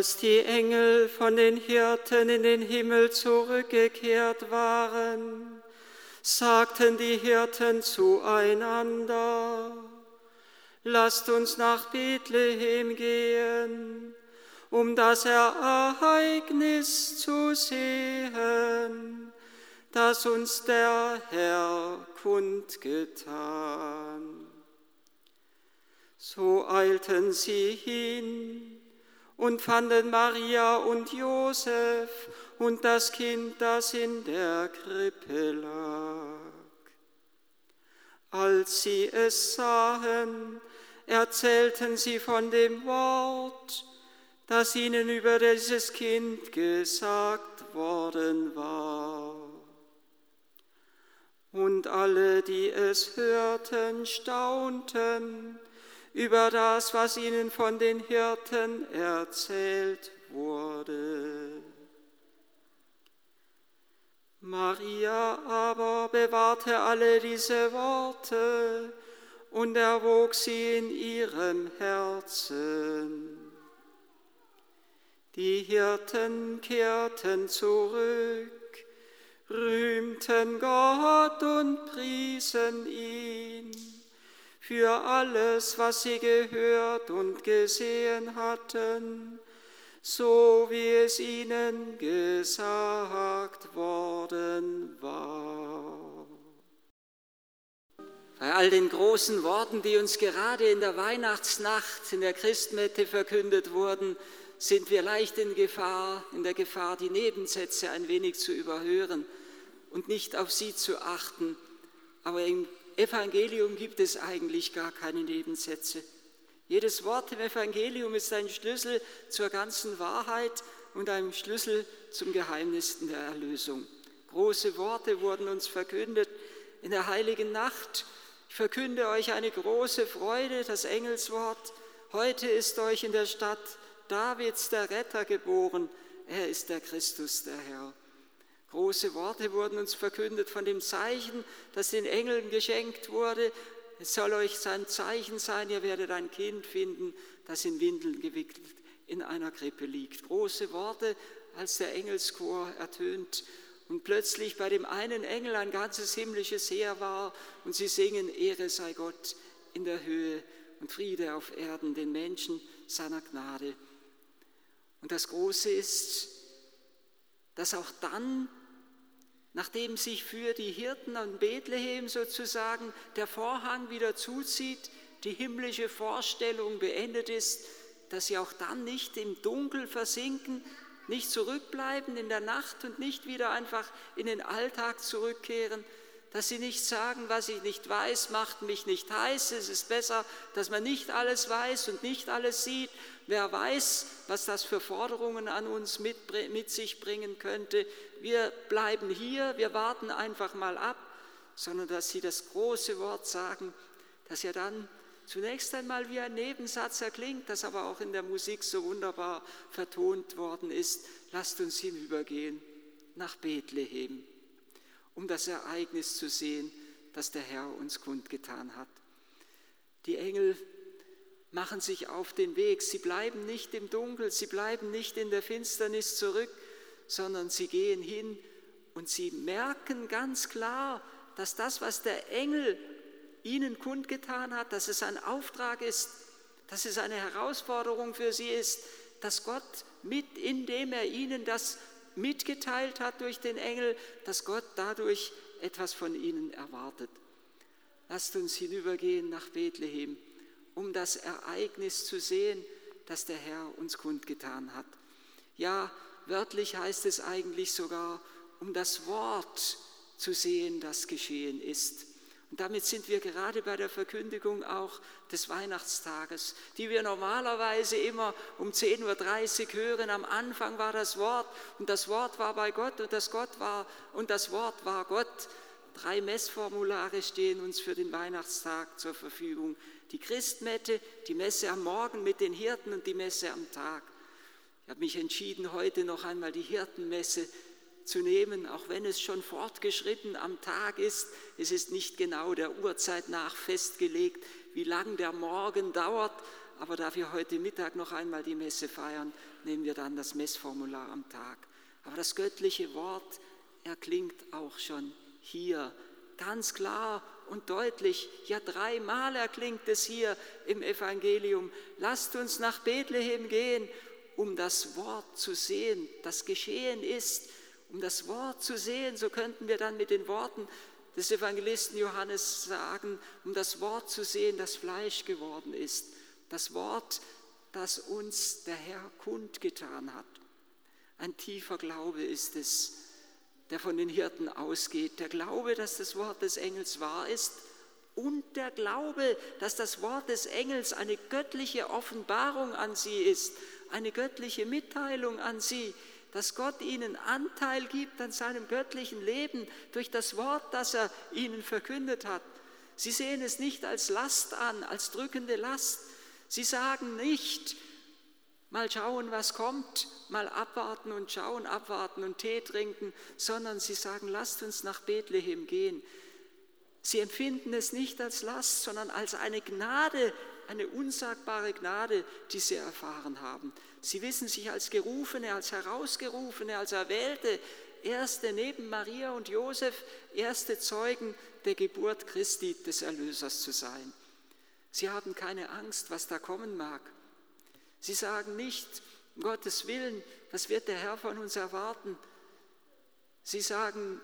Als die Engel von den Hirten in den Himmel zurückgekehrt waren, sagten die Hirten zueinander, lasst uns nach Bethlehem gehen, um das Ereignis zu sehen, das uns der Herr kundgetan. So eilten sie hin und fanden Maria und Josef und das Kind, das in der Krippe lag. Als sie es sahen, erzählten sie von dem Wort, das ihnen über dieses Kind gesagt worden war. Und alle, die es hörten, staunten, über das, was ihnen von den Hirten erzählt wurde. Maria aber bewahrte alle diese Worte und erwog sie in ihrem Herzen. Die Hirten kehrten zurück, rühmten Gott und priesen ihn für alles, was sie gehört und gesehen hatten, so wie es ihnen gesagt worden war. Bei all den großen Worten, die uns gerade in der Weihnachtsnacht in der Christmette verkündet wurden, sind wir leicht in Gefahr, in der Gefahr, die Nebensätze ein wenig zu überhören und nicht auf sie zu achten. Aber im Evangelium gibt es eigentlich gar keine Nebensätze. Jedes Wort im Evangelium ist ein Schlüssel zur ganzen Wahrheit und ein Schlüssel zum Geheimnis der Erlösung. Große Worte wurden uns verkündet in der heiligen Nacht. Ich verkünde euch eine große Freude, das Engelswort. Heute ist euch in der Stadt Davids der Retter geboren. Er ist der Christus, der Herr. Große Worte wurden uns verkündet von dem Zeichen, das den Engeln geschenkt wurde. Es soll euch sein Zeichen sein, ihr werdet ein Kind finden, das in Windeln gewickelt in einer Krippe liegt. Große Worte, als der Engelschor ertönt und plötzlich bei dem einen Engel ein ganzes himmlisches Heer war und sie singen, Ehre sei Gott in der Höhe und Friede auf Erden den Menschen seiner Gnade. Und das Große ist, dass auch dann nachdem sich für die Hirten an Bethlehem sozusagen der Vorhang wieder zuzieht, die himmlische Vorstellung beendet ist, dass sie auch dann nicht im Dunkel versinken, nicht zurückbleiben in der Nacht und nicht wieder einfach in den Alltag zurückkehren, dass sie nicht sagen, was ich nicht weiß, macht mich nicht heiß. Es ist besser, dass man nicht alles weiß und nicht alles sieht. Wer weiß, was das für Forderungen an uns mit, mit sich bringen könnte. Wir bleiben hier, wir warten einfach mal ab, sondern dass sie das große Wort sagen, das ja dann zunächst einmal wie ein Nebensatz erklingt, das aber auch in der Musik so wunderbar vertont worden ist. Lasst uns hinübergehen nach Bethlehem um das Ereignis zu sehen, das der Herr uns kundgetan hat. Die Engel machen sich auf den Weg. Sie bleiben nicht im Dunkel, sie bleiben nicht in der Finsternis zurück, sondern sie gehen hin und sie merken ganz klar, dass das, was der Engel ihnen kundgetan hat, dass es ein Auftrag ist, dass es eine Herausforderung für sie ist, dass Gott mit, indem er ihnen das mitgeteilt hat durch den Engel, dass Gott dadurch etwas von ihnen erwartet. Lasst uns hinübergehen nach Bethlehem, um das Ereignis zu sehen, das der Herr uns kundgetan hat. Ja, wörtlich heißt es eigentlich sogar, um das Wort zu sehen, das geschehen ist. Und damit sind wir gerade bei der Verkündigung auch des Weihnachtstages, die wir normalerweise immer um 10.30 Uhr hören. Am Anfang war das Wort und das Wort war bei Gott und das Gott war und das Wort war Gott. Drei Messformulare stehen uns für den Weihnachtstag zur Verfügung. Die Christmette, die Messe am Morgen mit den Hirten und die Messe am Tag. Ich habe mich entschieden, heute noch einmal die Hirtenmesse zu nehmen, auch wenn es schon fortgeschritten am Tag ist. Es ist nicht genau der Uhrzeit nach festgelegt, wie lang der Morgen dauert. Aber da wir heute Mittag noch einmal die Messe feiern, nehmen wir dann das Messformular am Tag. Aber das göttliche Wort erklingt auch schon hier ganz klar und deutlich. Ja, dreimal erklingt es hier im Evangelium. Lasst uns nach Bethlehem gehen, um das Wort zu sehen, das geschehen ist. Um das Wort zu sehen, so könnten wir dann mit den Worten des Evangelisten Johannes sagen, um das Wort zu sehen, das Fleisch geworden ist. Das Wort, das uns der Herr kundgetan hat. Ein tiefer Glaube ist es, der von den Hirten ausgeht. Der Glaube, dass das Wort des Engels wahr ist und der Glaube, dass das Wort des Engels eine göttliche Offenbarung an sie ist, eine göttliche Mitteilung an sie, dass Gott ihnen Anteil gibt an seinem göttlichen Leben durch das Wort, das er ihnen verkündet hat. Sie sehen es nicht als Last an, als drückende Last. Sie sagen nicht, mal schauen, was kommt, mal abwarten und schauen, abwarten und Tee trinken, sondern sie sagen, lasst uns nach Bethlehem gehen. Sie empfinden es nicht als Last, sondern als eine Gnade, eine unsagbare Gnade, die sie erfahren haben. Sie wissen sich als Gerufene, als Herausgerufene, als Erwählte, erste neben Maria und Josef, erste Zeugen der Geburt Christi des Erlösers zu sein. Sie haben keine Angst, was da kommen mag. Sie sagen nicht, um Gottes Willen, was wird der Herr von uns erwarten? Sie sagen,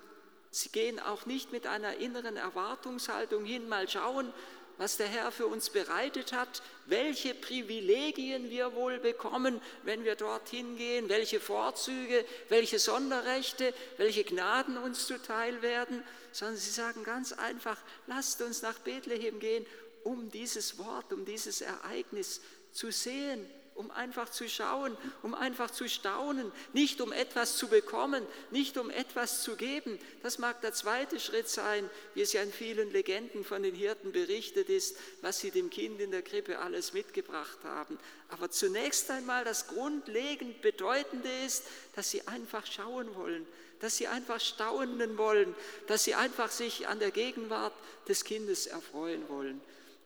sie gehen auch nicht mit einer inneren Erwartungshaltung hin, mal schauen, was der Herr für uns bereitet hat, welche Privilegien wir wohl bekommen, wenn wir dorthin gehen, welche Vorzüge, welche Sonderrechte, welche Gnaden uns zuteil werden, sondern sie sagen ganz einfach, lasst uns nach Bethlehem gehen, um dieses Wort, um dieses Ereignis zu sehen um einfach zu schauen, um einfach zu staunen, nicht um etwas zu bekommen, nicht um etwas zu geben. Das mag der zweite Schritt sein, wie es ja in vielen Legenden von den Hirten berichtet ist, was sie dem Kind in der Krippe alles mitgebracht haben. Aber zunächst einmal das grundlegend Bedeutende ist, dass sie einfach schauen wollen, dass sie einfach staunen wollen, dass sie einfach sich an der Gegenwart des Kindes erfreuen wollen.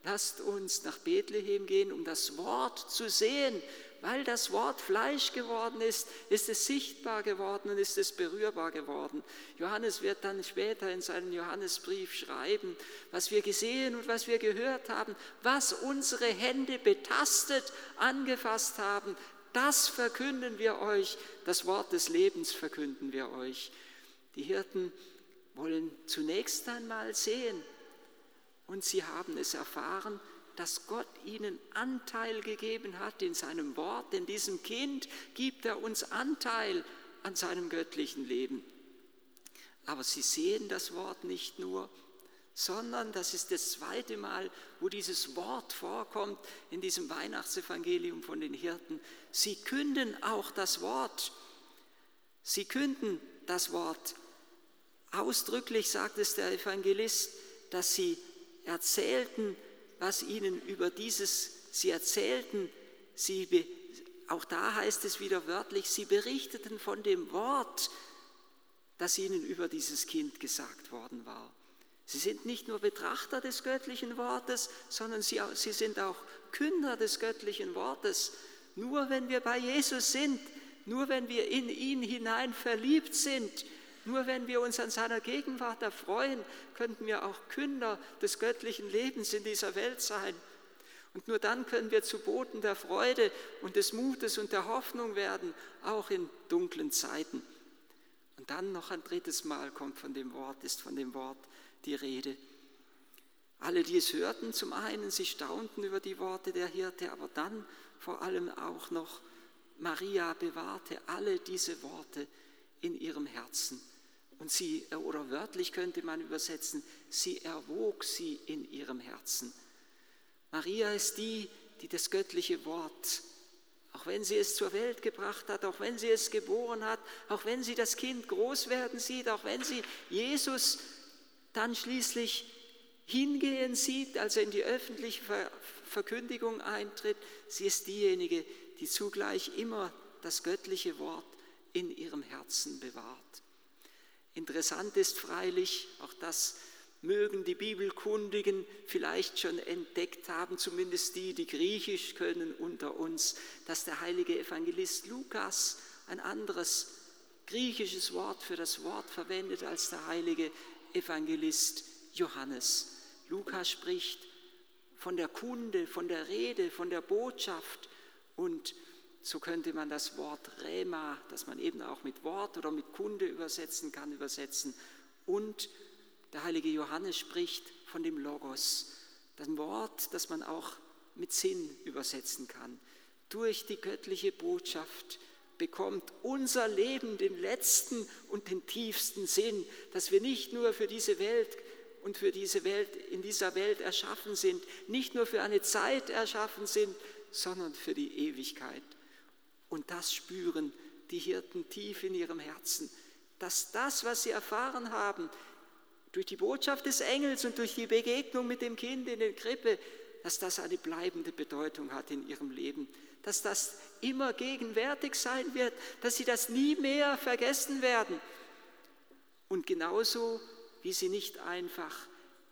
Lasst uns nach Bethlehem gehen, um das Wort zu sehen. Weil das Wort Fleisch geworden ist, ist es sichtbar geworden und ist es berührbar geworden. Johannes wird dann später in seinem Johannesbrief schreiben, was wir gesehen und was wir gehört haben, was unsere Hände betastet, angefasst haben, das verkünden wir euch, das Wort des Lebens verkünden wir euch. Die Hirten wollen zunächst einmal sehen, und sie haben es erfahren, dass Gott ihnen Anteil gegeben hat in seinem Wort. In diesem Kind gibt er uns Anteil an seinem göttlichen Leben. Aber sie sehen das Wort nicht nur, sondern das ist das zweite Mal, wo dieses Wort vorkommt in diesem Weihnachtsevangelium von den Hirten. Sie künden auch das Wort. Sie künden das Wort. Ausdrücklich sagt es der Evangelist, dass sie erzählten, was ihnen über dieses, sie erzählten, sie, auch da heißt es wieder wörtlich, sie berichteten von dem Wort, das ihnen über dieses Kind gesagt worden war. Sie sind nicht nur Betrachter des göttlichen Wortes, sondern sie, sie sind auch Künder des göttlichen Wortes. Nur wenn wir bei Jesus sind, nur wenn wir in ihn hinein verliebt sind, nur wenn wir uns an seiner Gegenwart erfreuen, könnten wir auch Künder des göttlichen Lebens in dieser Welt sein. Und nur dann können wir zu Boten der Freude und des Mutes und der Hoffnung werden, auch in dunklen Zeiten. Und dann noch ein drittes Mal kommt von dem Wort, ist von dem Wort die Rede. Alle, die es hörten, zum einen, sie staunten über die Worte der Hirte, aber dann vor allem auch noch Maria bewahrte alle diese Worte in ihrem Herzen. Und sie, oder wörtlich könnte man übersetzen, sie erwog sie in ihrem Herzen. Maria ist die, die das göttliche Wort, auch wenn sie es zur Welt gebracht hat, auch wenn sie es geboren hat, auch wenn sie das Kind groß werden sieht, auch wenn sie Jesus dann schließlich hingehen sieht, als er in die öffentliche Verkündigung eintritt, sie ist diejenige, die zugleich immer das göttliche Wort in ihrem Herzen bewahrt. Interessant ist freilich, auch das mögen die Bibelkundigen vielleicht schon entdeckt haben, zumindest die, die Griechisch können unter uns, dass der heilige Evangelist Lukas ein anderes griechisches Wort für das Wort verwendet als der heilige Evangelist Johannes. Lukas spricht von der Kunde, von der Rede, von der Botschaft und so könnte man das Wort Rema, das man eben auch mit Wort oder mit Kunde übersetzen kann, übersetzen. Und der heilige Johannes spricht von dem Logos, das Wort, das man auch mit Sinn übersetzen kann. Durch die göttliche Botschaft bekommt unser Leben den letzten und den tiefsten Sinn, dass wir nicht nur für diese Welt und für diese Welt in dieser Welt erschaffen sind, nicht nur für eine Zeit erschaffen sind, sondern für die Ewigkeit. Und das spüren die Hirten tief in ihrem Herzen, dass das, was sie erfahren haben, durch die Botschaft des Engels und durch die Begegnung mit dem Kind in der Krippe, dass das eine bleibende Bedeutung hat in ihrem Leben, dass das immer gegenwärtig sein wird, dass sie das nie mehr vergessen werden. Und genauso wie sie nicht einfach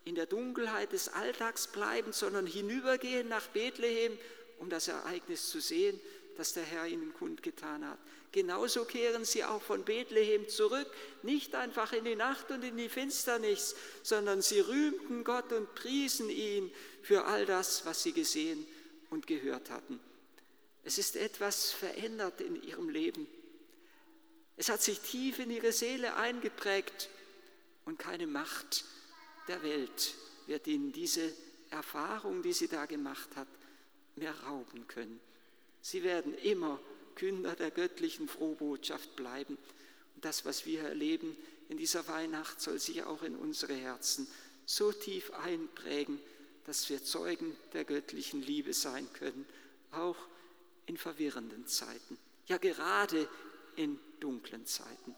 in der Dunkelheit des Alltags bleiben, sondern hinübergehen nach Bethlehem, um das Ereignis zu sehen, das der Herr ihnen kundgetan hat. Genauso kehren sie auch von Bethlehem zurück, nicht einfach in die Nacht und in die Finsternis, sondern sie rühmten Gott und priesen ihn für all das, was sie gesehen und gehört hatten. Es ist etwas verändert in ihrem Leben. Es hat sich tief in ihre Seele eingeprägt und keine Macht der Welt wird ihnen diese Erfahrung, die sie da gemacht hat, mehr rauben können. Sie werden immer Künder der göttlichen Frohbotschaft bleiben. Und das, was wir erleben in dieser Weihnacht, soll sich auch in unsere Herzen so tief einprägen, dass wir Zeugen der göttlichen Liebe sein können, auch in verwirrenden Zeiten, ja gerade in dunklen Zeiten.